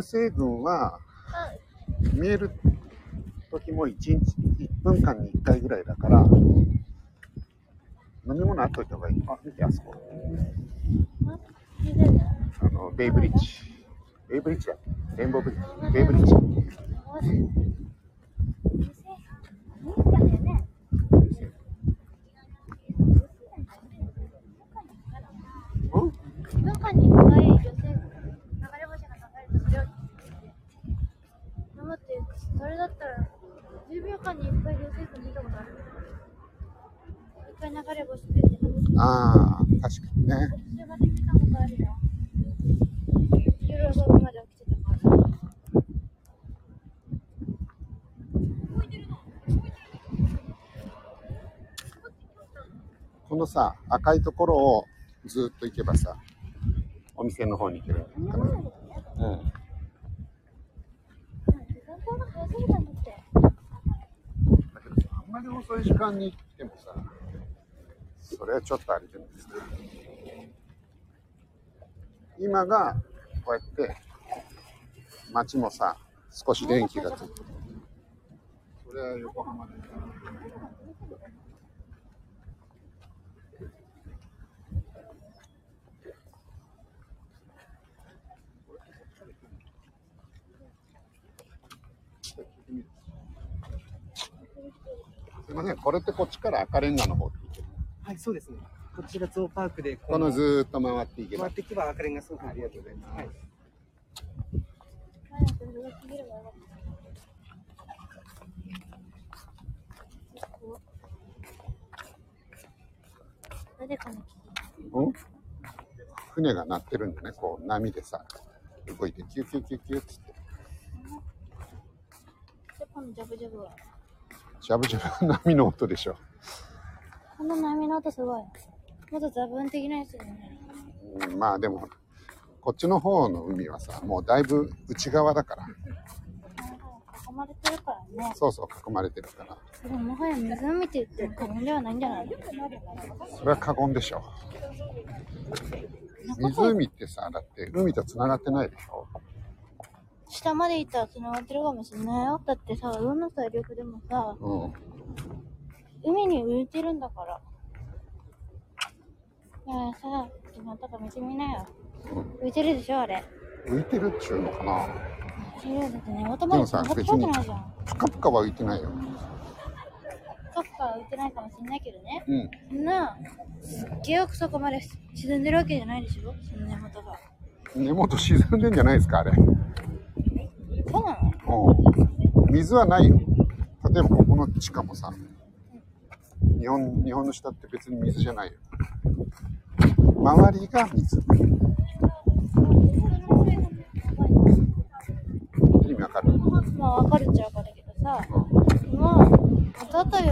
流星群は見える時も1日1分間に1回ぐらいだから飲み物あっといた方がいい。あ見てあそこ。あのベイブリッジ。ベイブリッジだレインボーブリッジ。ベイブリッジ。うん？1分間に1回女性流れ星が流れるとそれを飲むっていうそれだったら10秒間に1回女性群見たことある。1回流れ星ってああ確かにね。それまで見たことあるよ。夜遅くまで起きてたから。このさ赤いところをずっと行けばさお店の方に行けるうんうん時間帯が早すぎたんだけどさあんまり遅い時間に来てもさそれはちょっとあれじゃないですか。今がこうやって街もさ少し電気がついてる。それは横浜で。すいません、これってこっちから赤レンガの方って行ける。はい、そうですね。こちらゾウパークでこのずーっと回っていけば。回っていけば赤レンガ倉庫ありがとうございます。はい。誰かのうん船が鳴ってるんだね、こう波でさ、動いてキュキュキュキュっつって、でこのジャブジャブはジャブジャブ波の音でしょ。この波の音すごい。もっとザブン的なやつだよね。うん。まあでも、こっちの方の海はさ、もうだいぶ内側だから、囲まれてるからね。そうそう囲まれてるから、それもはや湖って言ってる過言ではないんじゃない？のそれは過言でしょ。湖ってさ、だって海と繋がってないでしょ。下まで行ったら繋がってるかもしれないよだってさどんな体力でもさうん。海に浮いてるんだから。いやさ、決まったか見てみなよ。浮いてるでしょ、あれ。浮いてるっちゅうのかな綺麗だってね、頭で繋がってるわけないじゃん。ぷかぷかは浮いてないよ。そっか浮いてないかもしれないけどね。うん。そんな、すっげえ奥底まで沈んでるわけじゃないでしょ、その根元が。根元沈んでんじゃないですか、あれ。そうなの？うん水はないよ。例えばここの地下もさ、日本日本の下って別に水じゃないよ。周りが水。意味わかる？まあ、わかるっちゃわかるけどさ、よ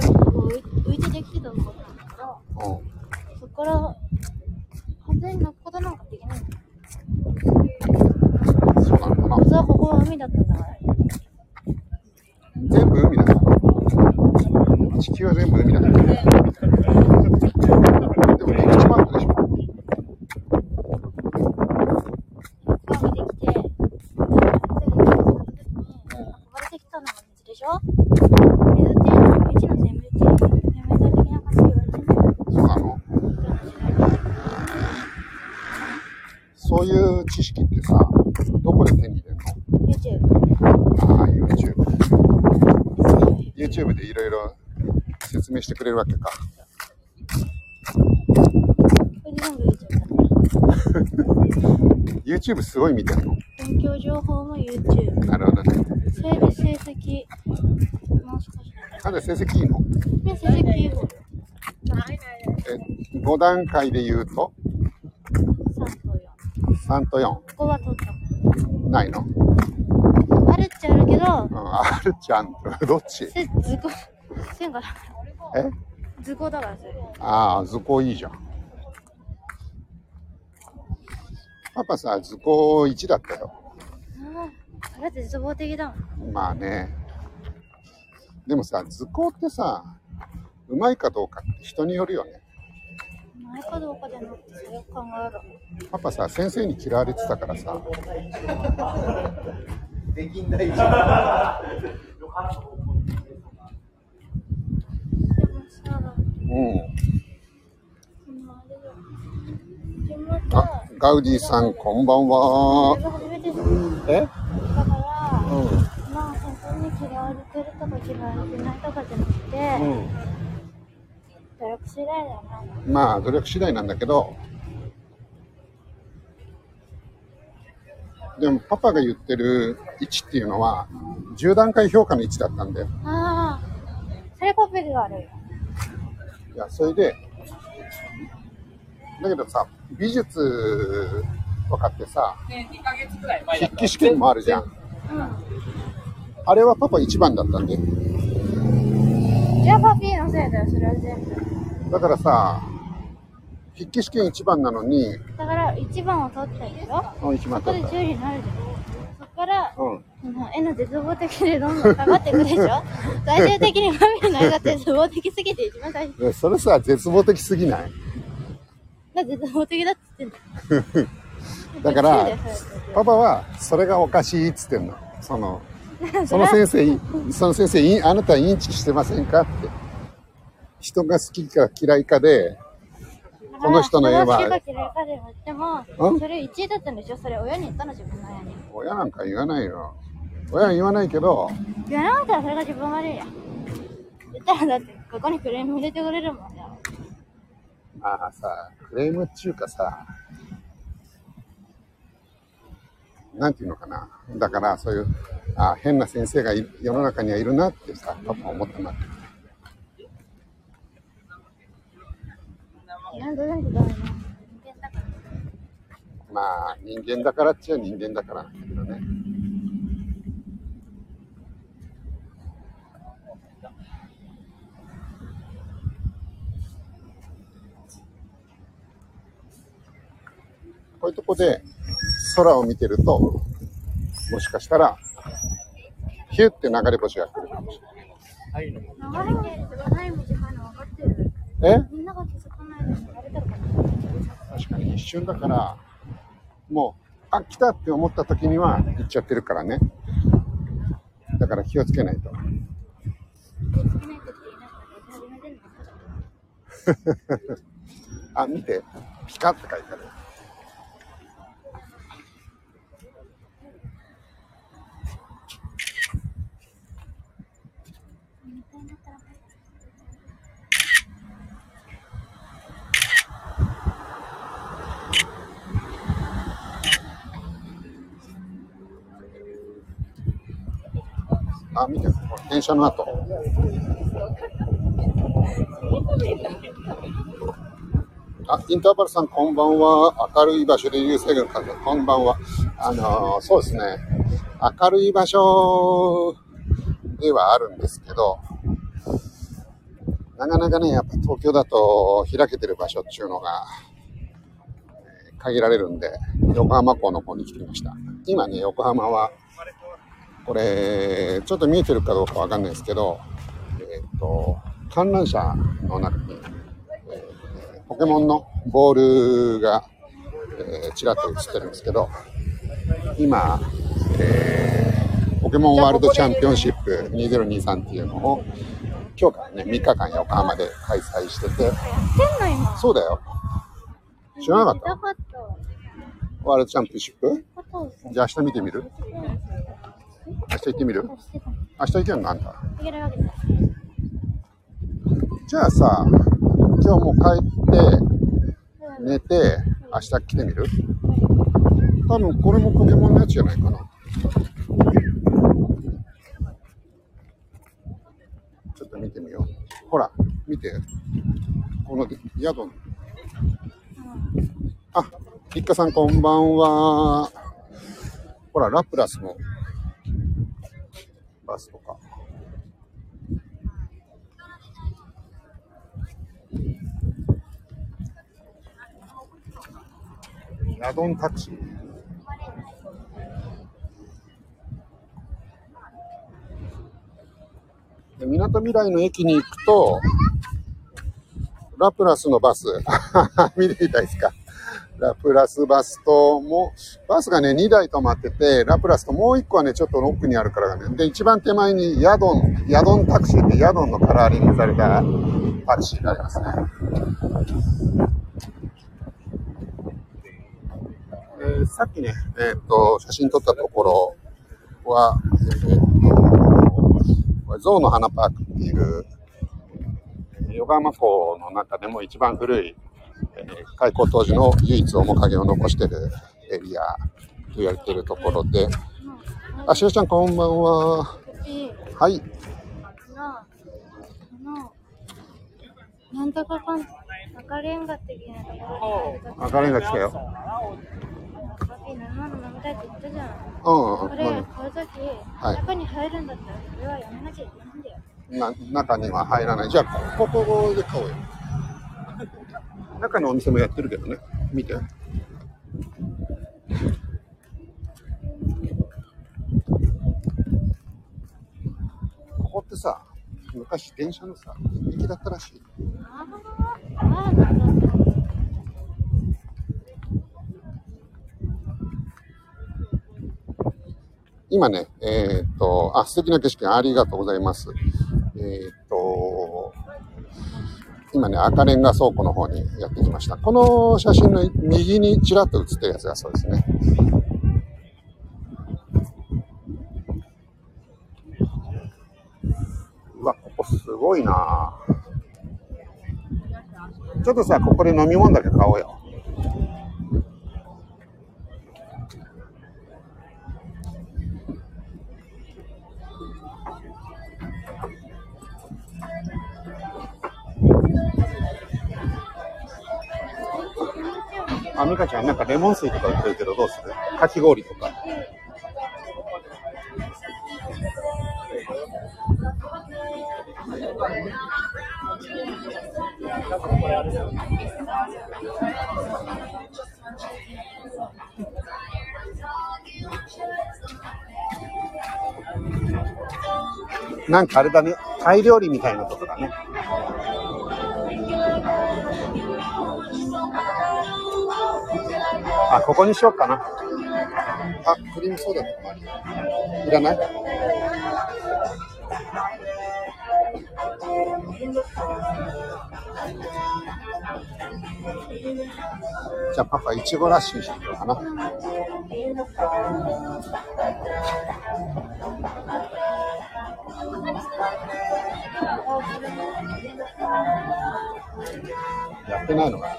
りこう浮いてできてたところなん。そこから、完全に泣くことなんかできないんだよ。そうなのかな実はここは海だったんだから。全部海だから。地球は全部海だから。でも陸地もあったでしょ。川ができて、運ばれてきたのが水でしょ水っていうのは未知の生命体、生命体的な感じで言われてるんだよ。そうなのそういう知識ってさ、どこで手に入れるの YouTube。ああ、YouTube。YouTube でいろいろ説明してくれるわけか。YouTube すごい見てるの。勉強情報も YouTube。なるほどね。それで成績、もう少しなんで成績いいの？で、成績いい方。え、5段階で言うと？3と4。3と4。ここは取った。ないの？あるっちゃあるけど、うん、あるちゃんと。どっち？せ図工、線がえ？図工だからそれ。ああ、図工いいじゃん。パパさ、図工1だったよ。ああ、だって絶望的だもん。まあね。でもさ、図工ってさ、うまいかどうかって人によるよね。うまないかどうかじゃなくて、それを考えろ。パパさ、先生に嫌われてたからさ、できんないじゃん。でもさ、うん。そのあガウディさん、こんばんは自。分初めてだえから、うまあ、先生に嫌われてるとか嫌われてないとかじゃなくて、ん。うん。努力次第だ。まあ、努力次第なんだけど、でもパパが言ってる1っていうのは、10段階評価の1だったんだよ。ああ、それパペルが悪いよ。いや、それで、だけどさ、美術分かってさ、筆記試験もあるじゃん。うん。あれはパパ1番だったんで。じゃあパピーのせいだよ、それは全部。だからさ、筆記試験1番なのに、だから、1番を取ったでしょ？うん1番そこでだった。10になるじゃん。そこから、うん。その絵の絶望的でどんどん下がっていくでしょ？最終的にパピーの絵が絶望的すぎて一番最それさ、絶望的すぎない？が絶望的だって言ってんだ。だからパパはそれがおかしいっつってんの。その、その先生、その先生、いあなたはインチキしてませんかって。人が好きか嫌いかで、この人の絵は人が好きか嫌いかで言っても、うんそれ1位だったんでしょ？それ親に言ったの自分の親に。親なんか言わないよ。親は言わないけど、言わなかったらそれが自分悪いやん。言ったらだって、ここにクレーム入れてくれるもんよ。ああさ、クレームっちゅうかさ、なんていうのかな。だからそういう、あ変な先生がい世の中にはいるなってさ、パパ思ったなって。まあ、人間だからっちゃ人間だからだけどね。こういうとこで空を見てると、もしかしたら、ヒュって流れ星が来るかもし流れてってない短いの分かってる。れない。え？みんなが気づかないで流れてるから。確かに一瞬だから、もう、あ、来たって思った時には行っちゃってるからね。だから気をつけないと。あ、見て。ピカって書いてある。あ、見て。電車の後。あ、インターバルさん、こんばんは。明るい場所で流星群風。こんばんは。あのーそうですね。明るい場所ではあるんですけど、なかなかね、やっぱ東京だと開けてる場所っていうのが、限られるんで、横浜港の方に来てみました。今ね、横浜は、これ、ちょっと見えてるかどうかわかんないですけど、えっ、と、観覧車の中に、ポケモンのボールが、えーちらっと映ってるんですけど、今、えーポケモンワールドチャンピオンシップ2023っていうのを、今日からね、3日間横浜で開催してて。そうだよ。知らなかった？ワールドチャンピオンシップ？じゃあ明日見てみる？明日行ってみる？明日行けるの？あんた。いけるわけだ。じゃあさ、今日もう帰って、寝て、明日来てみる？多分これもポケモンのやつじゃないかな。ちょっと見てみよう。ほら、見て。この宿。あ、一家さんこんばんは。ほら、ラプラスのバスとか。ヤドンタクシー。みなとみらいの駅に行くと、ラプラスのバス。見てみたいですか？ラプラスバスと、も、バスがね、2台止まってて、ラプラスともう1個はね、ちょっと奥にあるからね。で、一番手前にヤドン、ヤドンタクシーってヤドンのカラーリングされたタクシーがありますね。えーさっきね、えーっと、写真撮ったところは、えーっと、ゾウの花パークっていう、横浜港の中でも一番古い、えー開港当時の唯一面影を残しているエリアと言われているところで、あ、しおちゃんこんばんは。はい。なんとかかん、赤レンガ赤レンガ来たよ。パピー飲み物飲みたいって言ったじゃん。うん、これはい中に入るんだったら、それはやめなきゃいけないんだよ。な中には入らない。じゃあ、ここで買おうよ。中のお店もやってるけどね。見て。ここってさ、昔電車のさ、駅だったらしい。ああ、今ね、えーっと、あ、素敵な景色ありがとうございます。えーっと、今ね、赤レンガ倉庫の方にやってきました。この写真の右にちらっと写ってるやつがそうですね。うわ、ここすごいなちょっとさ、ここで飲み物だけ買おうよ。あ、ミカちゃん、なんかレモン水とか売ってるけどどうする？かき氷とか。なんかあれだね、タイ料理みたいなと。こあ、ここにしようかな。あ、クリームソーダとか。いらない？じゃあパパ、いちごラッシュにしてみようかな。やってないのかな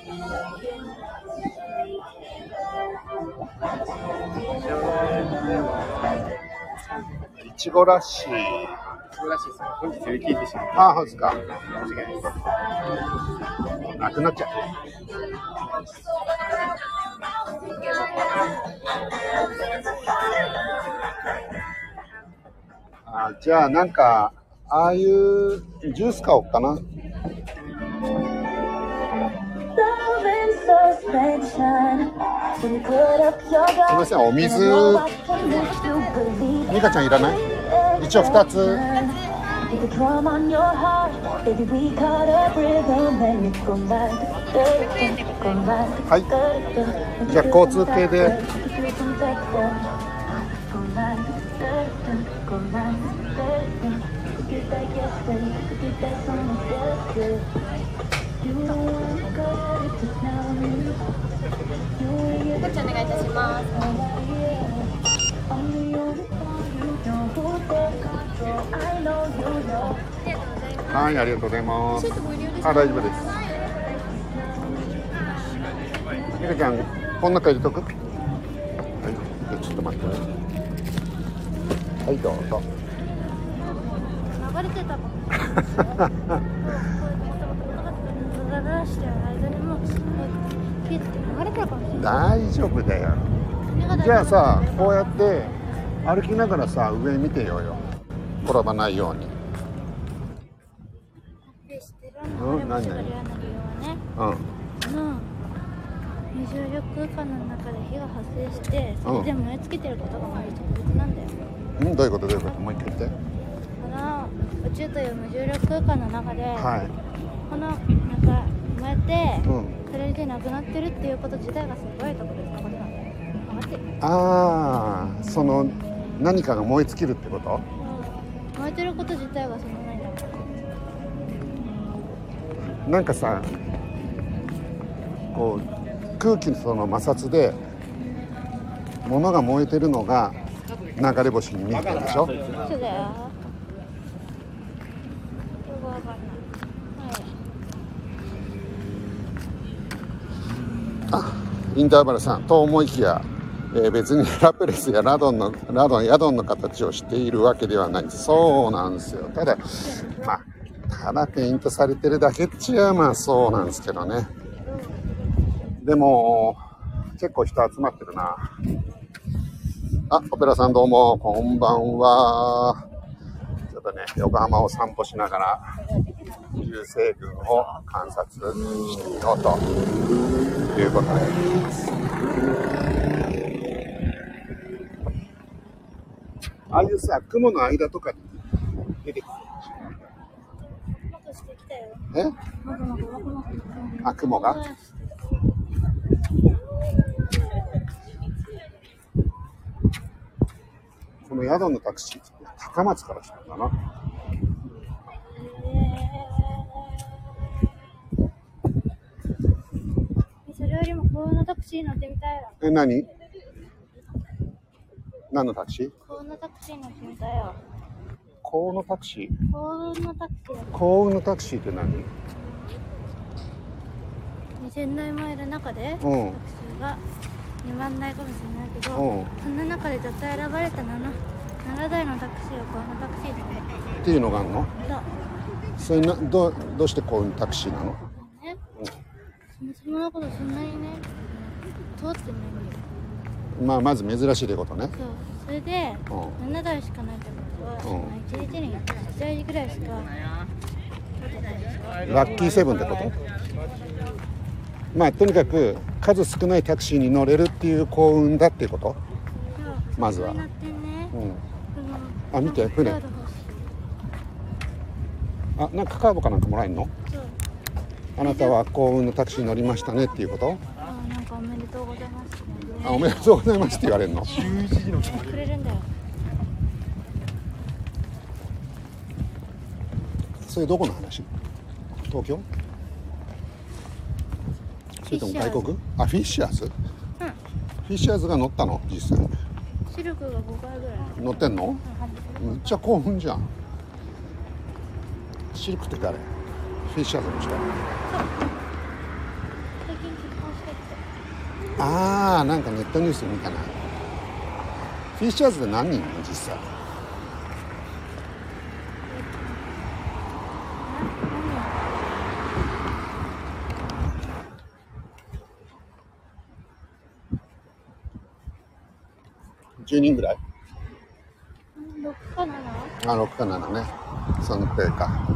いちごラッシー。そうらしいです。本日売り切ってしまっあ、そうですか。た。申し訳ないです。なくなっちゃう。あじゃあなんか、ああいうジュース買おうかな。すみませんお水。ミカちゃんいらない？一応2つ。はい。じゃあ交通系で。こっちお願いいたします。はい、ありがとうございますあ、大丈夫です。ミカちゃん、こん中入れとく？はい、ちょっと待って。はい、どうぞ。流れてたもん。大丈夫だよ。じゃあさ、こうやって歩きながらさ、上見てようよ。転ばないように。うん何あれもしがり屋の理由はね。うん。無重力空間の中で火が発生してそれで燃え尽きてることがまず特別なんだよ、うん、どういうこと？どういうこと？もう一回言って。この宇宙という無重力空間の中で、はい。このなんかてうん。それで亡くなってるっていうこと自体がすごい特別なことなんだよああ、その何かが燃え尽きるってこと？うん燃えてること自体がその何だろな。ん。かさ、こう空気のその摩擦で物が燃えてるのが流れ星に見えてるでしょ？うそうだよよくわかんないはいインターバルさんと思いきや、えー別にラプレスやラドンのラドンヤドンの形をしているわけではない。そうなんですよ。ただまあただペイントされてるだけっちゃまあそうなんですけどね。でも結構人集まってるな。あオペラさんどうもこんばんは。ょっとね横浜を散歩しながら流星群を観察してみようということで。ああいうさ雲の間とかに出てくる。え？あ雲が？この宿のタクシー高松から来たんだな。それよりも幸運のタクシー乗ってみたいわ。え何？何のタクシー？幸運のタクシー乗ってみたいよ幸運のタクシー？幸運のタクシー。だ幸運のタクシーって何？2000台もいる中でタクシうんーが2万台かもしれないけど、うん。その中で絶対選ばれた 7, 7台のタクシーを幸運のタクシーでっていう。のがあるのだそれなどうどうして幸運タクシーなの？ねそもそことそんなにね通ってないんだよ。まあまず珍しいってことね。そう。それでう7台しかないってことは、うん。まあ1日に1台ぐらいしかラッキーセブンってこと？まあとにかく数少ないタクシーに乗れるっていう幸運だっていうことまずは。うんあ見て船。あなんかカードかなんかもらえるの？あなたは幸運のタクシーに乗りましたねっていうこと？あなんかおめでとうございますあおめでとうございますって言われるの？くれるんだよ。それどこの話？東京？それとも外国？あフィッシャーズ？フィッシャーズが乗ったの実際。シルクが5回ぐらい。乗ってんの？うんめっちゃ興奮じゃん。シルクって誰？フィッシャーズの人。ああなんかネットニュース見たな。フィッシャーズで何人？いるの実際10人ぐらい6か7あ6か7ね。そのくらいか。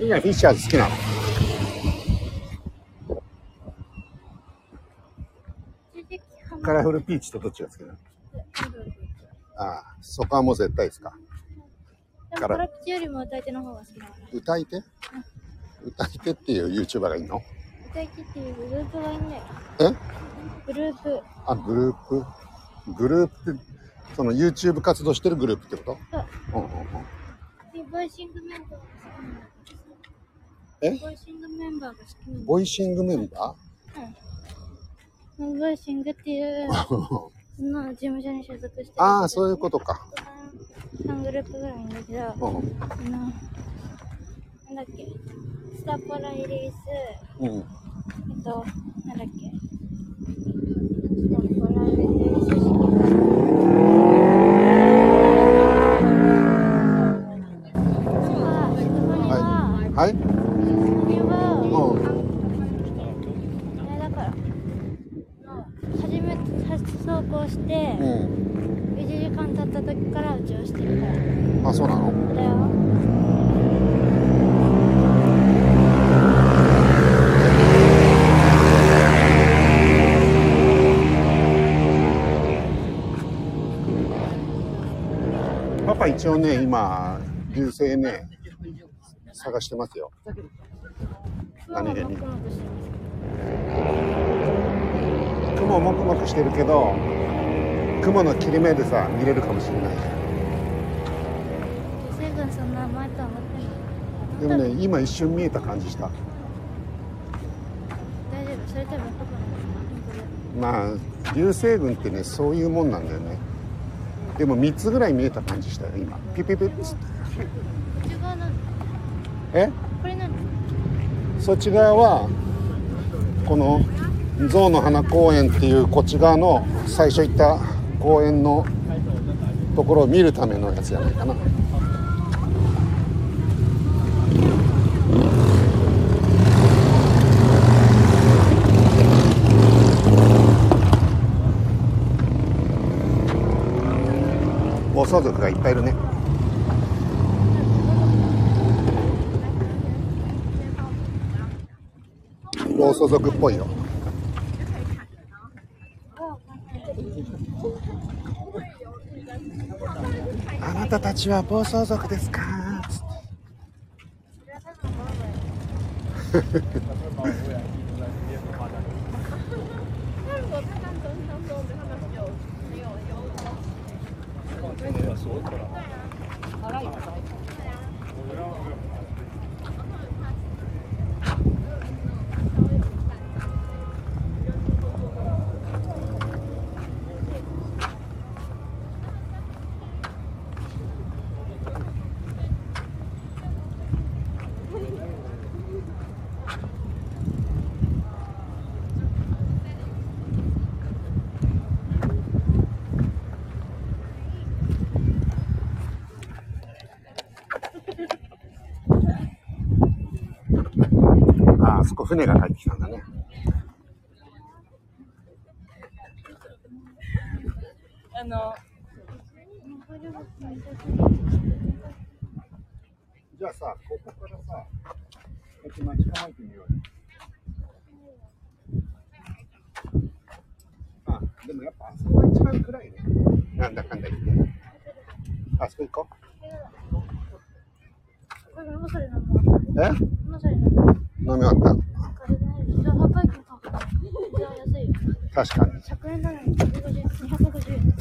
みんなフィッシャーズ好きなの。カラフルピーチとどっちが好きなの？ああそこはもう絶対ですか。カラピチよりも歌い手の方が好きだから歌い手？歌い手っていう YouTuber がいいの？歌い手っていうグループがいいんだよ。え？グループ。あグループグループってその YouTube 活動してるグループってこそう。とうんうんうん。で VOISING メンバーが好きなんだえ？ VOISING メンバーが好きなんだボイシングメンバうん。 VOISING っていう の事務所に所属してる。ああそういうことか。3グループぐらいいるんだけどあうん。のなんだっけ。スタポラリリース。うん。えっとなんだっけ一応ね今流星ね探してますよ。何気に雲もくもくしてるけど、雲の切れ目でさ、見れるかもしれない。でもね、今一瞬見えた感じした。大丈夫？それ多分まあ、流星群ってね、そういうもんなんだよね。でも3つぐらい見えた感じしたよ、今。ピピピッつって。こっち側なんえ？これ何そっち側はこの象の花公園っていうこっち側の最初行った公園のところを見るためのやつじゃないかな暴走族がいっぱいいるね。暴走族っぽいよ。あなたたちは暴走族ですか？つって。ああそこ船が帰ってきたんだね。あの、じゃあさここからさこっち待ち構えてみようよ。あでもやっぱあそこが一番暗いね。なんだかんだ言って。あそこ行こう。え？飲み終わっこれねじゃあ高い金買うからじゃあ安いよた確かに。100円なのに150 250円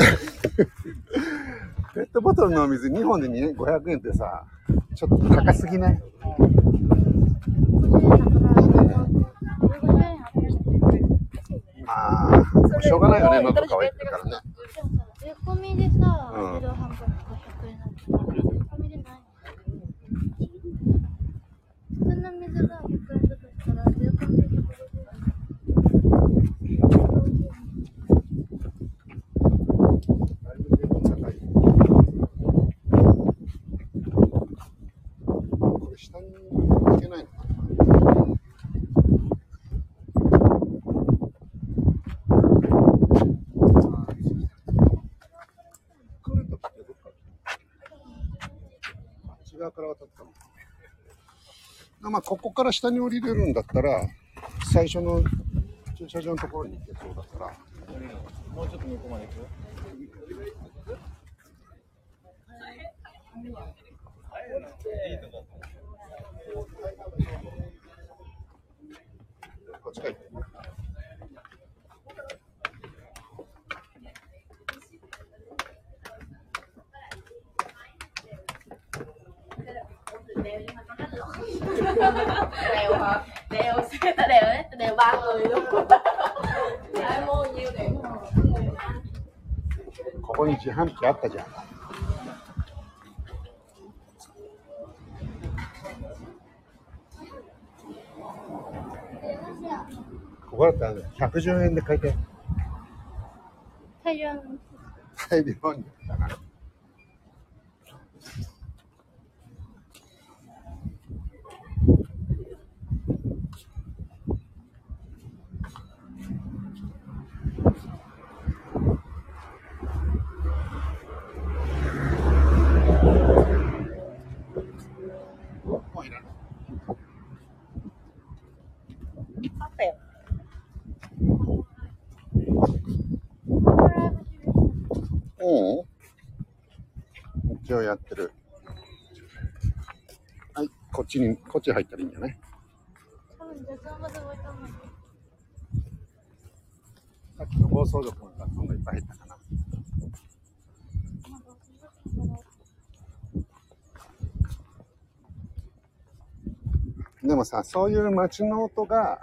ペットボトルのお水2本で2 500円ってさちょっと高すぎない？50円だから150円ありまあしょうがないよね喉乾いてるからね。税込みでさ、うん自動販売500円なんだから、税込みでない普通の水が100円だとしたら、税込みで150円。これ下に行けないのかな来るときってどっかあっち側から渡ったのあまあここから下に降りれるんだったら最初の駐車場のところに行けそうだから。もうちょっと向こうまで行く？こっちか行って đều hả? Đều xe ta đều đấy, đều ba người luôn. Ai mua nhiêu điểm ここに自販機あったじゃんここだったら110円で買いたい大量の大量にだなもういらないうん。一応やってる。はい、ここっちに、こっち入ったらいいんじゃない多分雑音がすごいと思う。さっきの暴走族の雑音がいっぱい入ったかな。でもさ、そういう街の音が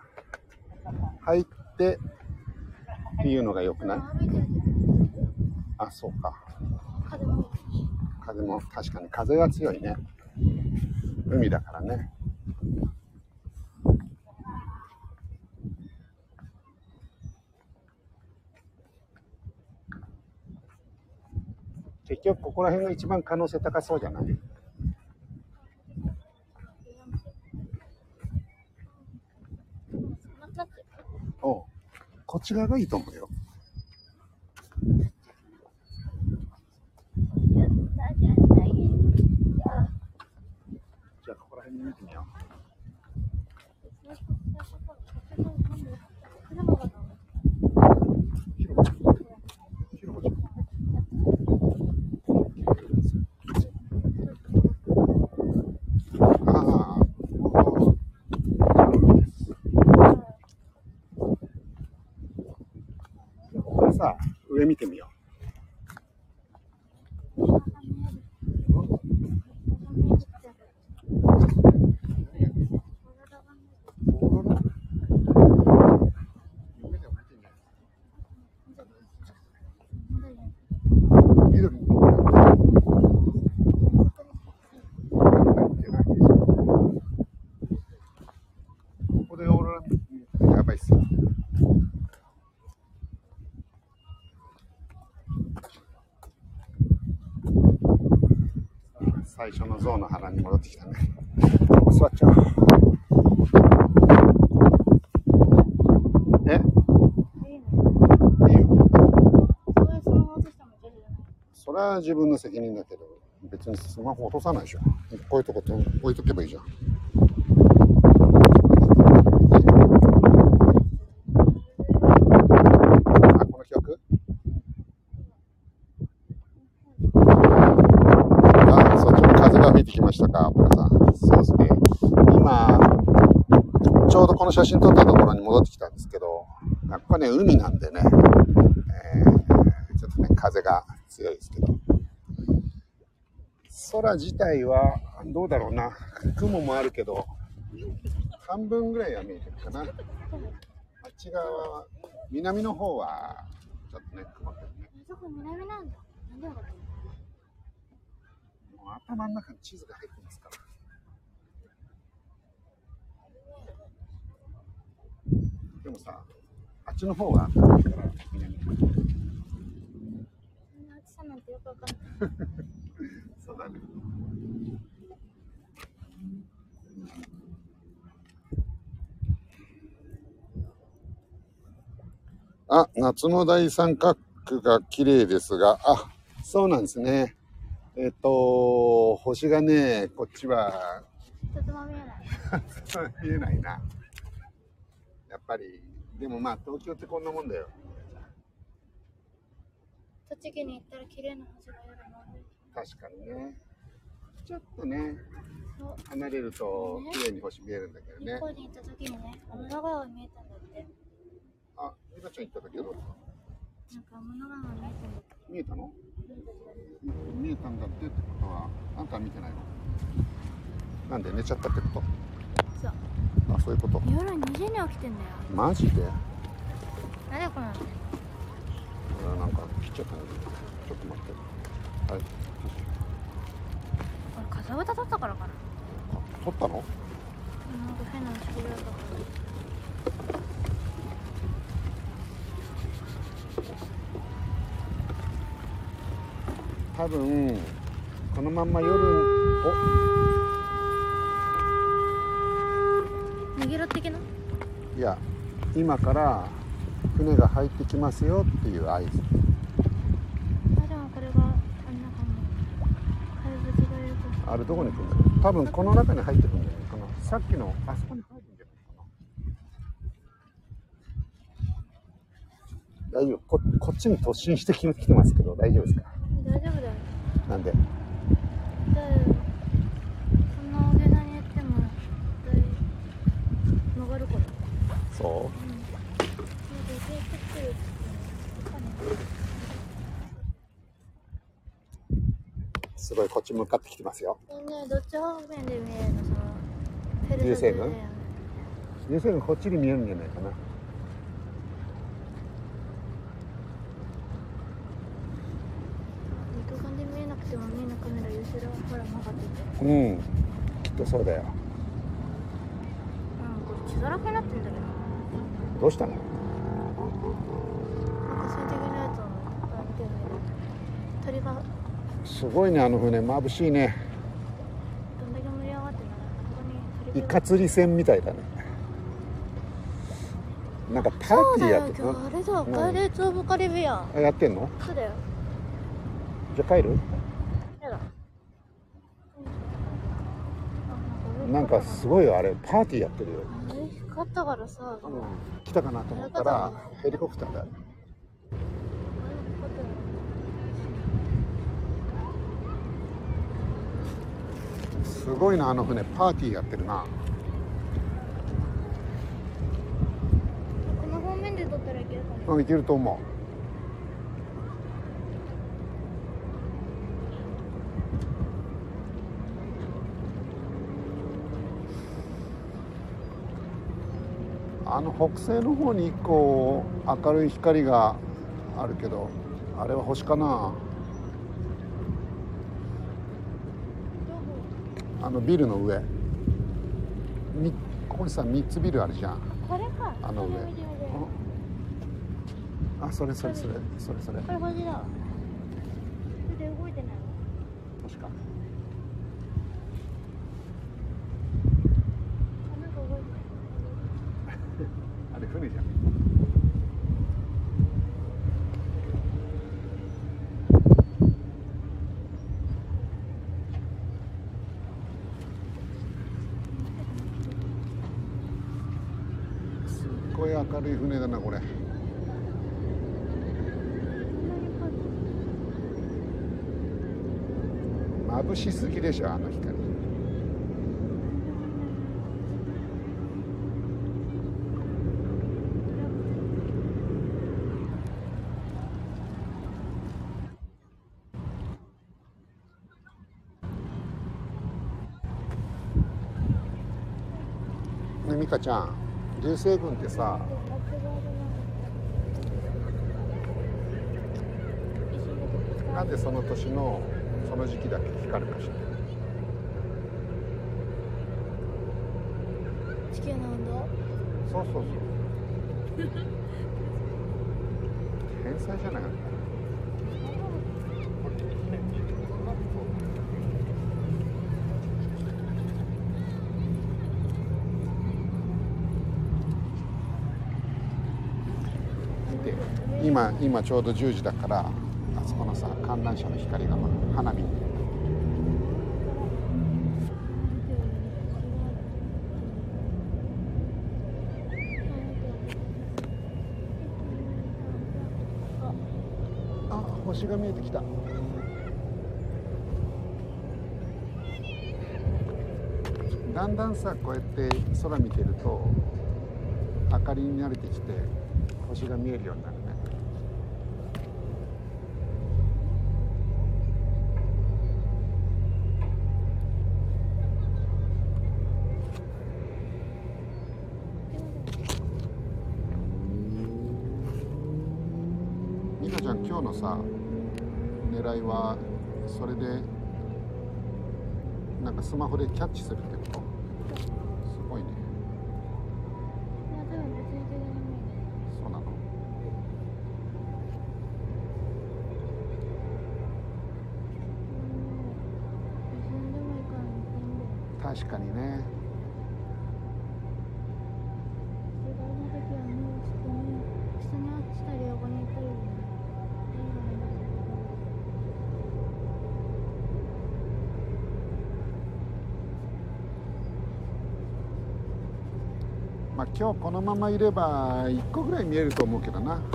入ってっていうのが良くない？あ、そうか。風も確かに風が強いね。海だからね。結局ここら辺が一番可能性高そうじゃない？おうこっち側がいいと思うよ。やったじゃない。じゃあここら辺に見てみよ最初最初から風がなんで車がなう。広場ちゃん。広場ちゃん。ああ、ここれさ、上見てみよう。オーロラ夢でも見てみよう緑に見てないでしょここでオーロラ見てやばいっすよ。最初の象の腹に戻ってきたね。座っちゃう。え？いいよ。それそのまま落としたのジョジョじゃない。それは自分の責任だけど、別にスマホ落とさないでしょ。こういうとこと置いとけばいいじゃん。あ、この曲あ、そっちも風が吹いてきましたか、皆さん。そうですね。今、ちょうどこの写真撮ったところに戻ってきたんですけど、やっぱね、海なんでね、えーちょっとね、風が強いですけど。空自体は、どうだろうな。雲もあるけど、半分ぐらいは見えてるかな。あっち側は、南の方は、ちょっとね、曇ってるね。あそこ南なんだ。なんでもう頭の中に地図が入ってますから。でもさ、あっちの方が明るいから、南暑さなんてよくわかんない。そうだね。あ、夏の大三角が綺麗ですが、あ、そうなんですね。えっ、と、星がね、こっちは一つも見えない。見えないな。やっぱり、でもまあ東京ってこんなもんだよ。栃木に行ったら綺麗な星が夜も。確かにね。ちょっとね、離れると綺麗に星見えるんだけどね日。光に行った時にね、天の川が見えたんだって。あ、ゆかちゃん行った時はどうだった？なんか天の川が見えたんだって。見えたの？見えたんだってってことは、あんたは見てないの？なんで寝ちゃったってこと？そう。あ、そういうこと。夜2時に起きてんだよ。マジで？なんでこうなってんなんか切っちゃったんだけど。ちょっと待って。はい。これ風歌だったからかな。あ撮ったの？なんか変なだったから。多分、このまんま夜、お的な？いや、今から船が入ってきますよっていう合図。あ、でもこれがあんな感じ。怪物がいると。あれどこに来るんだろう多分この中に入ってくるんじゃないかな。さっきの、あそこに入るんじゃないかな。大丈夫こ。こっちに突進してきてますけど、大丈夫ですか？大丈夫だよ。なんでだよ。そんな大げさに言っても、そなんか出てくるわかんないうすごいこっち向かってきてますよ。ねどっち方面で見えるの？その流星群？流星群こっちに見えるんじゃないかな。肉眼で見えなくてもみんなカメラ後ろほら曲がってて。うん。きっとそうだよ。うんこれ血だらけになってんだけどどうしたの？なんか水滴のやつをあ見てる。鳥がすごいねあの船。眩しいね。どんだけ盛り上がってんだろうここに鳥イがカ釣り船みたいだね。なんかパーティーやって今日あれだ。イレーツ・オブ・カリビアン。あやってんの？そうだよ。じゃあ帰る？なんかすごいよあれ。パーティーやってるよ、光ったからさ、来たかなと思ったらヘリコプターだすごいなあの船。パーティーやってるな。この方面で撮ったらいけるかもうんいけると思う。あの北西の方に一個明るい光があるけどあれは星かなあのビルの上。みここにさ3つビルあるじゃん。これか。あの上。あそれそれそれ。それそれ。これ星だ。わそれで動いてない確かあなんか動いてあれ船じゃんすっごい明るい船だなこれ眩しすぎでしょあの光。ね美香ちゃん流星群ってさなんでその年のその時期だけ光るかしら球の運動？そうそうそう。天才じゃない？見て今今ちょうど10時だからあそこのさ観覧車の光が花火。星が見えてきた。だんだんさこうやって空見てると明かりに慣れてきて星が見えるようになるね。美香ちゃん今日のさ狙いはそれでなんかスマホでキャッチするってこと？今日このままいれば1個ぐらい見えると思うけどなでも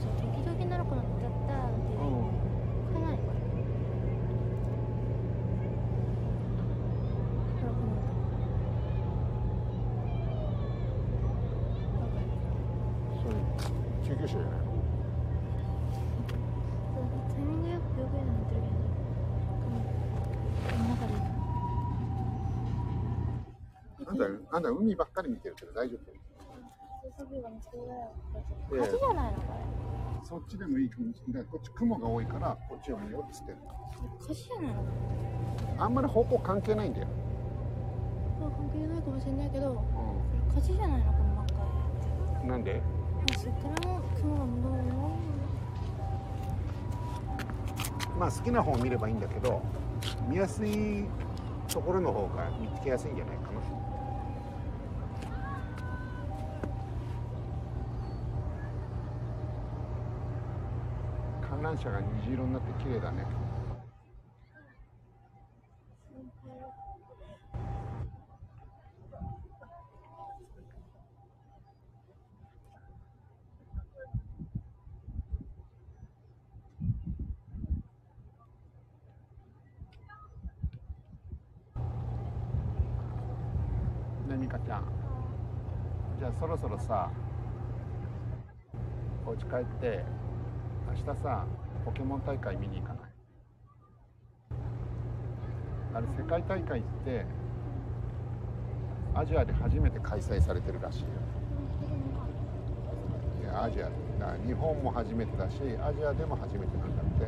さ時々なる子の歌ったってうんかなりあんた、あんた海ばっかり見てるけど大丈夫？ええった。火事じゃないのこそっちでもいいかもしれない。こっち雲が多いから、こっちを見ようっつってんのれ。火事じゃな？いのこあんまり方向関係ないんだよ。れ。関係ないかもしれないけど、う火事じゃないのこの真っ赤い。ん。なんで知ってるもん雲が戻るの？まあ好きな方を見ればいいんだけど、見やすいところの方が見つけやすいんじゃない？かな。観覧車が虹色になって綺麗だね。ねみかちゃんじゃあそろそろさお家帰って明日さポケモン大会見に行かない？あれ世界大会ってアジアで初めて開催されてるらしいよ。いやアジアだ日本も初めてだしアジアでも初めてなんだって。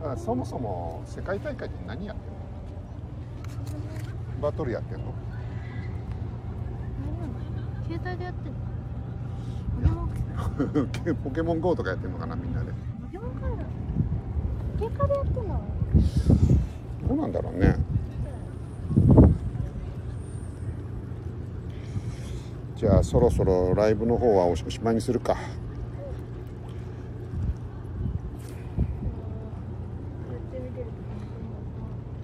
だからそもそも世界大会って何やってんの？バトルやってんの？携帯でやってんの ポケモンポケモン GO とかやってんのかなみんなで。ポケモンカードポケカでやってんの？どうなんだろうね。じゃあそろそろライブの方はおしまいにするか。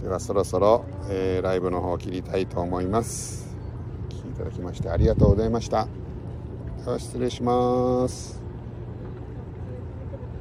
ではそろそろ、えーライブの方を切りたいと思いますいただきましてありがとうございました。では失礼します。